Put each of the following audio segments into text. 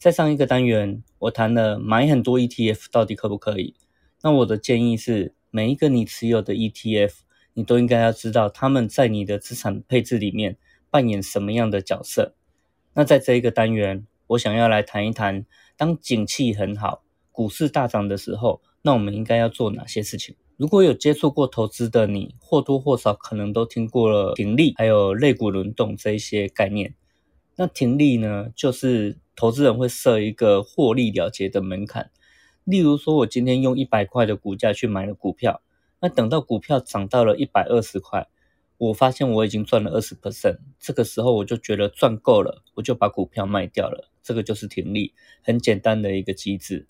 在上一个单元，我谈了买很多 ETF 到底可不可以？那我的建议是，每一个你持有的 ETF，你都应该要知道他们在你的资产配置里面扮演什么样的角色。那在这一个单元，我想要来谈一谈，当景气很好，股市大涨的时候，那我们应该要做哪些事情？如果有接触过投资的你，或多或少可能都听过了停利，还有类股轮动这一些概念。那停利呢，就是投资人会设一个获利了结的门槛。例如说，我今天用一百块的股价去买了股票，那等到股票涨到了一百二十块，我发现我已经赚了二十 percent，这个时候我就觉得赚够了，我就把股票卖掉了。这个就是停利，很简单的一个机制。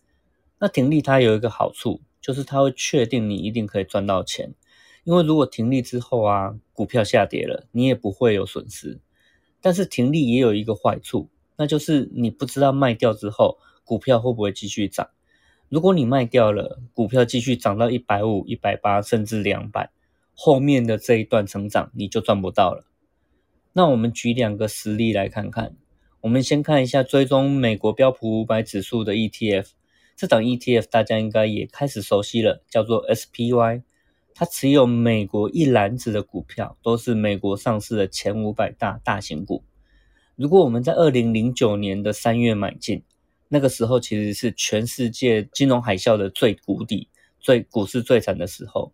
那停利它有一个好处，就是它会确定你一定可以赚到钱，因为如果停利之后啊，股票下跌了，你也不会有损失。但是停利也有一个坏处，那就是你不知道卖掉之后股票会不会继续涨。如果你卖掉了，股票继续涨到一百五、一百八，甚至两百，后面的这一段成长你就赚不到了。那我们举两个实例来看看。我们先看一下追踪美国标普五百指数的 ETF，这档 ETF 大家应该也开始熟悉了，叫做 SPY。它持有美国一篮子的股票，都是美国上市的前五百大大型股。如果我们在二零零九年的三月买进，那个时候其实是全世界金融海啸的最谷底、最股市最惨的时候。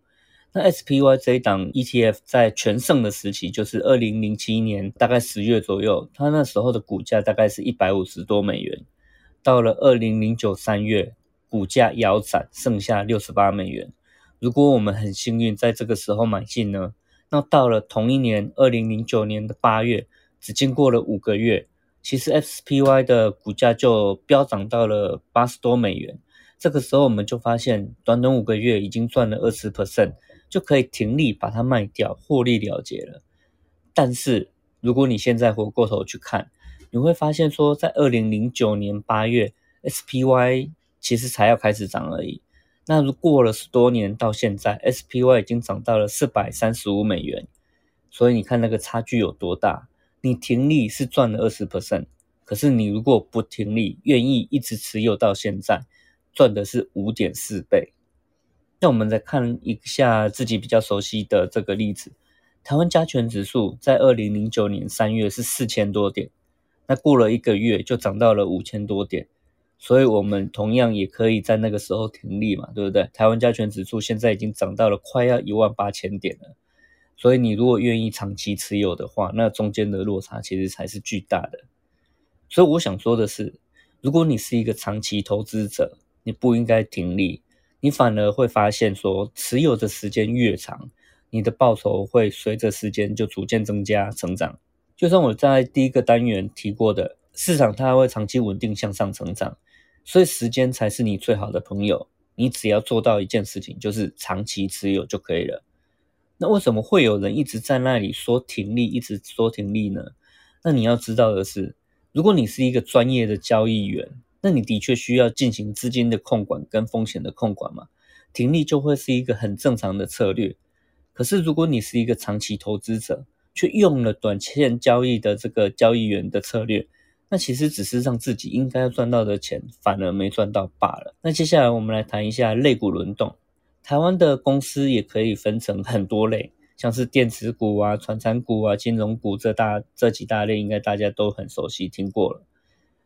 那 SPY 这一档 ETF 在全盛的时期，就是二零零七年大概十月左右，它那时候的股价大概是一百五十多美元。到了二零零九三月，股价腰斩，剩下六十八美元。如果我们很幸运在这个时候买进呢，那到了同一年二零零九年的八月，只经过了五个月，其实 SPY 的股价就飙涨到了八十多美元。这个时候我们就发现，短短五个月已经赚了二十 percent，就可以停利把它卖掉，获利了结了。但是如果你现在回过头去看，你会发现说，在二零零九年八月，SPY 其实才要开始涨而已。那如过了十多年到现在，SPY 已经涨到了四百三十五美元，所以你看那个差距有多大？你停利是赚了二十 percent，可是你如果不停利，愿意一直持有到现在，赚的是五点四倍。那我们再看一下自己比较熟悉的这个例子，台湾加权指数在二零零九年三月是四千多点，那过了一个月就涨到了五千多点。所以，我们同样也可以在那个时候停利嘛，对不对？台湾加权指数现在已经涨到了快要一万八千点了。所以，你如果愿意长期持有的话，那中间的落差其实才是巨大的。所以，我想说的是，如果你是一个长期投资者，你不应该停利，你反而会发现说，持有的时间越长，你的报酬会随着时间就逐渐增加成长。就像我在第一个单元提过的，市场它会长期稳定向上成长。所以时间才是你最好的朋友，你只要做到一件事情，就是长期持有就可以了。那为什么会有人一直在那里说停利，一直说停利呢？那你要知道的是，如果你是一个专业的交易员，那你的确需要进行资金的控管跟风险的控管嘛，停利就会是一个很正常的策略。可是如果你是一个长期投资者，却用了短线交易的这个交易员的策略。那其实只是让自己应该要赚到的钱，反而没赚到罢了。那接下来我们来谈一下类股轮动。台湾的公司也可以分成很多类，像是电子股啊、传产股啊、金融股这大这几大类，应该大家都很熟悉听过了。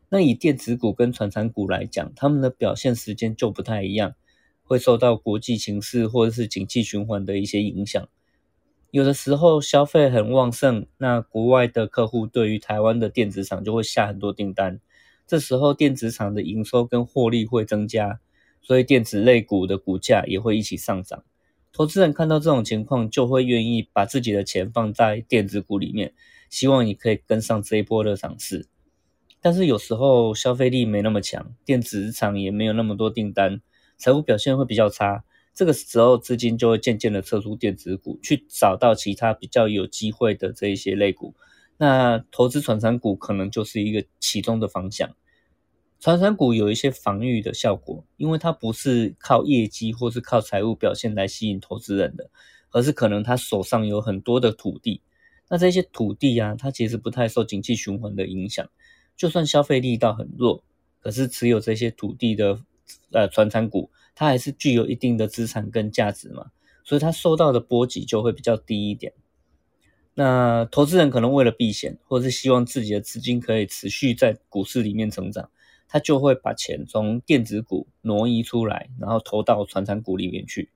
那以电子股跟传产股来讲，他们的表现时间就不太一样，会受到国际形势或者是景气循环的一些影响。有的时候消费很旺盛，那国外的客户对于台湾的电子厂就会下很多订单，这时候电子厂的营收跟获利会增加，所以电子类股的股价也会一起上涨。投资人看到这种情况，就会愿意把自己的钱放在电子股里面，希望你可以跟上这一波的涨势。但是有时候消费力没那么强，电子日常也没有那么多订单，财务表现会比较差。这个时候资金就会渐渐的撤出电子股，去找到其他比较有机会的这一些类股。那投资传产股可能就是一个其中的方向。传产股有一些防御的效果，因为它不是靠业绩或是靠财务表现来吸引投资人的，而是可能他手上有很多的土地。那这些土地啊，它其实不太受景气循环的影响，就算消费力道很弱，可是持有这些土地的呃传产股，它还是具有一定的资产跟价值嘛，所以它受到的波及就会比较低一点。那投资人可能为了避险，或是希望自己的资金可以持续在股市里面成长，他就会把钱从电子股挪移出来，然后投到传产股里面去。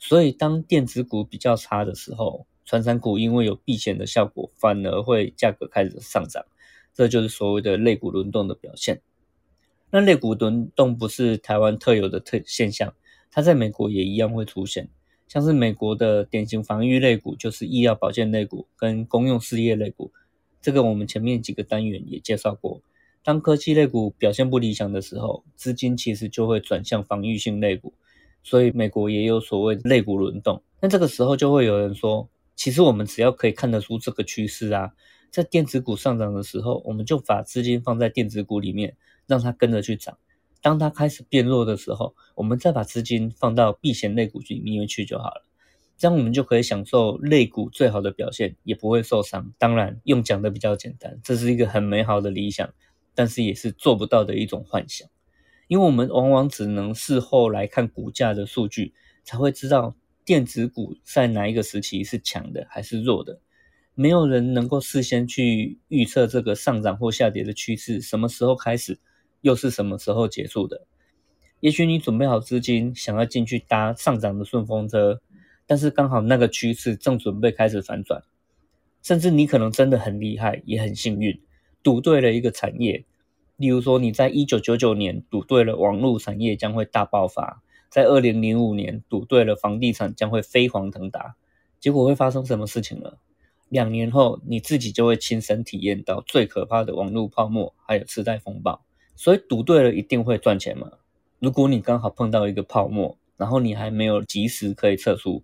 所以当电子股比较差的时候，传产股因为有避险的效果，反而会价格开始上涨，这就是所谓的类股轮动的表现。那类股轮动不是台湾特有的特现象，它在美国也一样会出现。像是美国的典型防御类股，就是医药保健类股跟公用事业类股。这个我们前面几个单元也介绍过。当科技类股表现不理想的时候，资金其实就会转向防御性类股，所以美国也有所谓类股轮动。那这个时候就会有人说。其实我们只要可以看得出这个趋势啊，在电子股上涨的时候，我们就把资金放在电子股里面，让它跟着去涨。当它开始变弱的时候，我们再把资金放到避险类股里面去就好了。这样我们就可以享受类股最好的表现，也不会受伤。当然，用讲的比较简单，这是一个很美好的理想，但是也是做不到的一种幻想，因为我们往往只能事后来看股价的数据，才会知道。电子股在哪一个时期是强的还是弱的？没有人能够事先去预测这个上涨或下跌的趋势什么时候开始，又是什么时候结束的。也许你准备好资金，想要进去搭上涨的顺风车，但是刚好那个趋势正准备开始反转，甚至你可能真的很厉害，也很幸运，赌对了一个产业。例如说，你在一九九九年赌对了网络产业将会大爆发。在二零零五年赌对了房地产将会飞黄腾达，结果会发生什么事情了？两年后你自己就会亲身体验到最可怕的网络泡沫，还有次贷风暴。所以赌对了一定会赚钱嘛？如果你刚好碰到一个泡沫，然后你还没有及时可以撤出，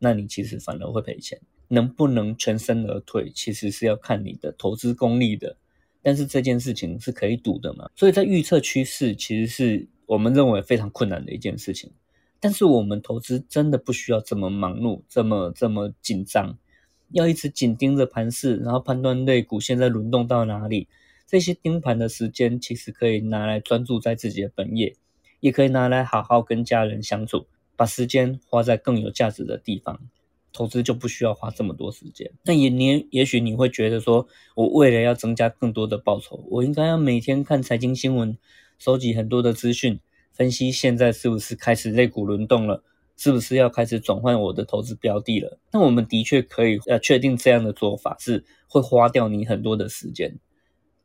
那你其实反而会赔钱。能不能全身而退，其实是要看你的投资功力的。但是这件事情是可以赌的嘛？所以在预测趋势，其实是。我们认为非常困难的一件事情，但是我们投资真的不需要这么忙碌，这么这么紧张，要一直紧盯着盘势，然后判断类股现在轮动到哪里。这些盯盘的时间其实可以拿来专注在自己的本业，也可以拿来好好跟家人相处，把时间花在更有价值的地方。投资就不需要花这么多时间。那也你也许你会觉得说，我为了要增加更多的报酬，我应该要每天看财经新闻。收集很多的资讯，分析现在是不是开始肋骨轮动了，是不是要开始转换我的投资标的了？那我们的确可以呃确定这样的做法是会花掉你很多的时间，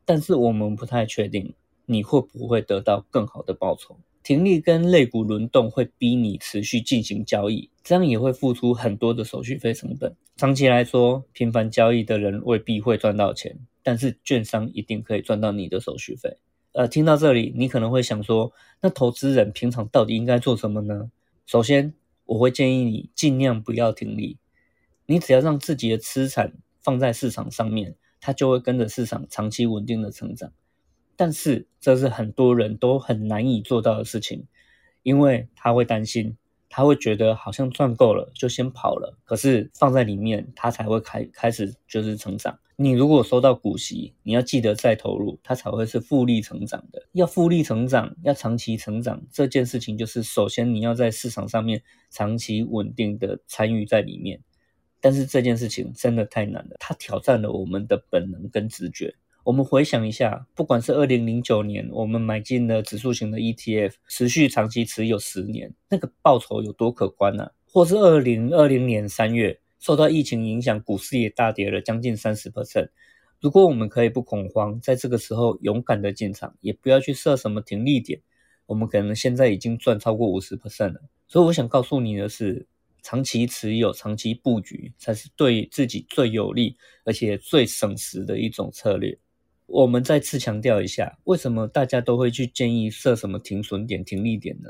但是我们不太确定你会不会得到更好的报酬。停利跟类股轮动会逼你持续进行交易，这样也会付出很多的手续费成本。长期来说，频繁交易的人未必会赚到钱，但是券商一定可以赚到你的手续费。呃，听到这里，你可能会想说，那投资人平常到底应该做什么呢？首先，我会建议你尽量不要停利，你只要让自己的资产放在市场上面，它就会跟着市场长期稳定的成长。但是，这是很多人都很难以做到的事情，因为他会担心。他会觉得好像赚够了就先跑了，可是放在里面，他才会开开始就是成长。你如果收到股息，你要记得再投入，它才会是复利成长的。要复利成长，要长期成长，这件事情就是首先你要在市场上面长期稳定的参与在里面。但是这件事情真的太难了，它挑战了我们的本能跟直觉。我们回想一下，不管是二零零九年我们买进了指数型的 ETF，持续长期持有十年，那个报酬有多可观呢？或是二零二零年三月受到疫情影响，股市也大跌了将近三十 percent。如果我们可以不恐慌，在这个时候勇敢的进场，也不要去设什么停利点，我们可能现在已经赚超过五十 percent 了。所以我想告诉你的是，长期持有、长期布局才是对自己最有利而且最省时的一种策略。我们再次强调一下，为什么大家都会去建议设什么停损点、停利点呢？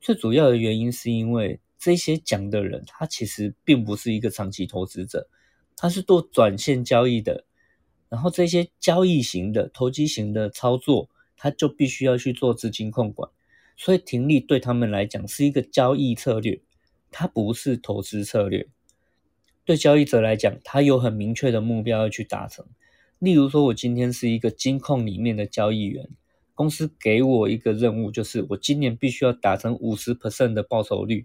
最主要的原因是因为这些讲的人，他其实并不是一个长期投资者，他是做短线交易的。然后这些交易型的、投机型的操作，他就必须要去做资金控管，所以停利对他们来讲是一个交易策略，它不是投资策略。对交易者来讲，他有很明确的目标要去达成。例如说，我今天是一个金控里面的交易员，公司给我一个任务，就是我今年必须要达成五十 percent 的报酬率，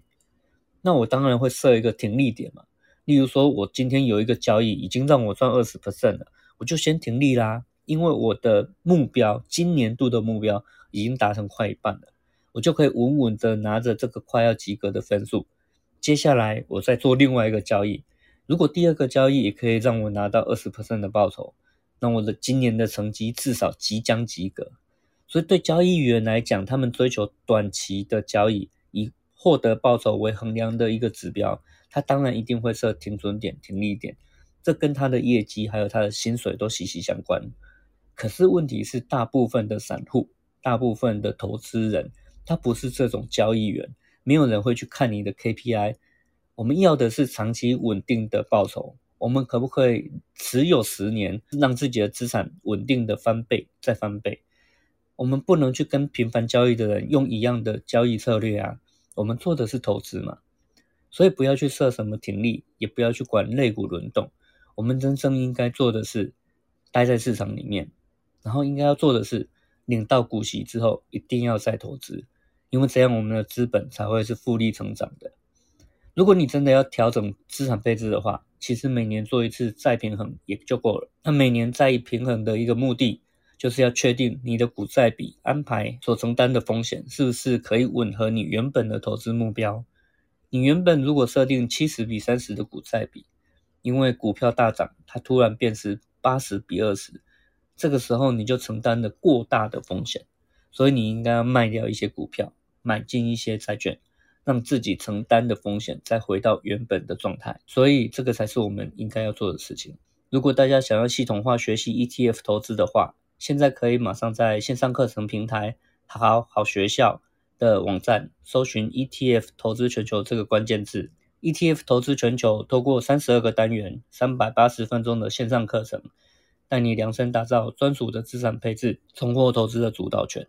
那我当然会设一个停利点嘛。例如说，我今天有一个交易已经让我赚二十 percent 了。我就先停利啦，因为我的目标，今年度的目标已经达成快一半了，我就可以稳稳的拿着这个快要及格的分数。接下来我再做另外一个交易，如果第二个交易也可以让我拿到二十 percent 的报酬，那我的今年的成绩至少即将及格。所以对交易员来讲，他们追求短期的交易，以获得报酬为衡量的一个指标，他当然一定会设停损点、停利点。这跟他的业绩还有他的薪水都息息相关。可是问题是，大部分的散户、大部分的投资人，他不是这种交易员，没有人会去看你的 KPI。我们要的是长期稳定的报酬。我们可不可以持有十年，让自己的资产稳定的翻倍再翻倍？我们不能去跟频繁交易的人用一样的交易策略啊！我们做的是投资嘛，所以不要去设什么停利，也不要去管类股轮动。我们真正应该做的是待在市场里面，然后应该要做的是领到股息之后一定要再投资，因为这样我们的资本才会是复利成长的。如果你真的要调整资产配置的话，其实每年做一次再平衡也就够了。那每年再平衡的一个目的，就是要确定你的股债比安排所承担的风险是不是可以吻合你原本的投资目标。你原本如果设定七十比三十的股债比，因为股票大涨，它突然变成八十比二十，这个时候你就承担了过大的风险，所以你应该要卖掉一些股票，买进一些债券，让自己承担的风险再回到原本的状态。所以这个才是我们应该要做的事情。如果大家想要系统化学习 ETF 投资的话，现在可以马上在线上课程平台好好学校的网站搜寻 ETF 投资全球这个关键字。ETF 投资全球，透过三十二个单元、三百八十分钟的线上课程，带你量身打造专属的资产配置，重获投资的主导权。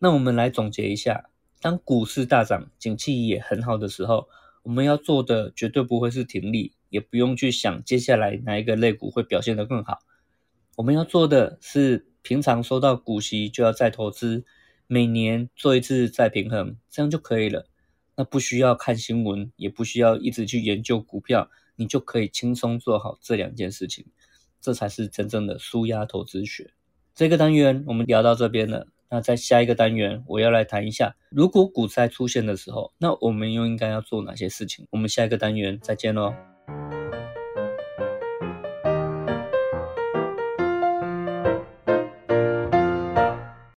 那我们来总结一下：当股市大涨、景气也很好的时候，我们要做的绝对不会是停利，也不用去想接下来哪一个类股会表现得更好。我们要做的是，平常收到股息就要再投资，每年做一次再平衡，这样就可以了。那不需要看新闻，也不需要一直去研究股票，你就可以轻松做好这两件事情，这才是真正的舒压投资学。这个单元我们聊到这边了，那在下一个单元我要来谈一下，如果股灾出现的时候，那我们又应该要做哪些事情？我们下一个单元再见喽。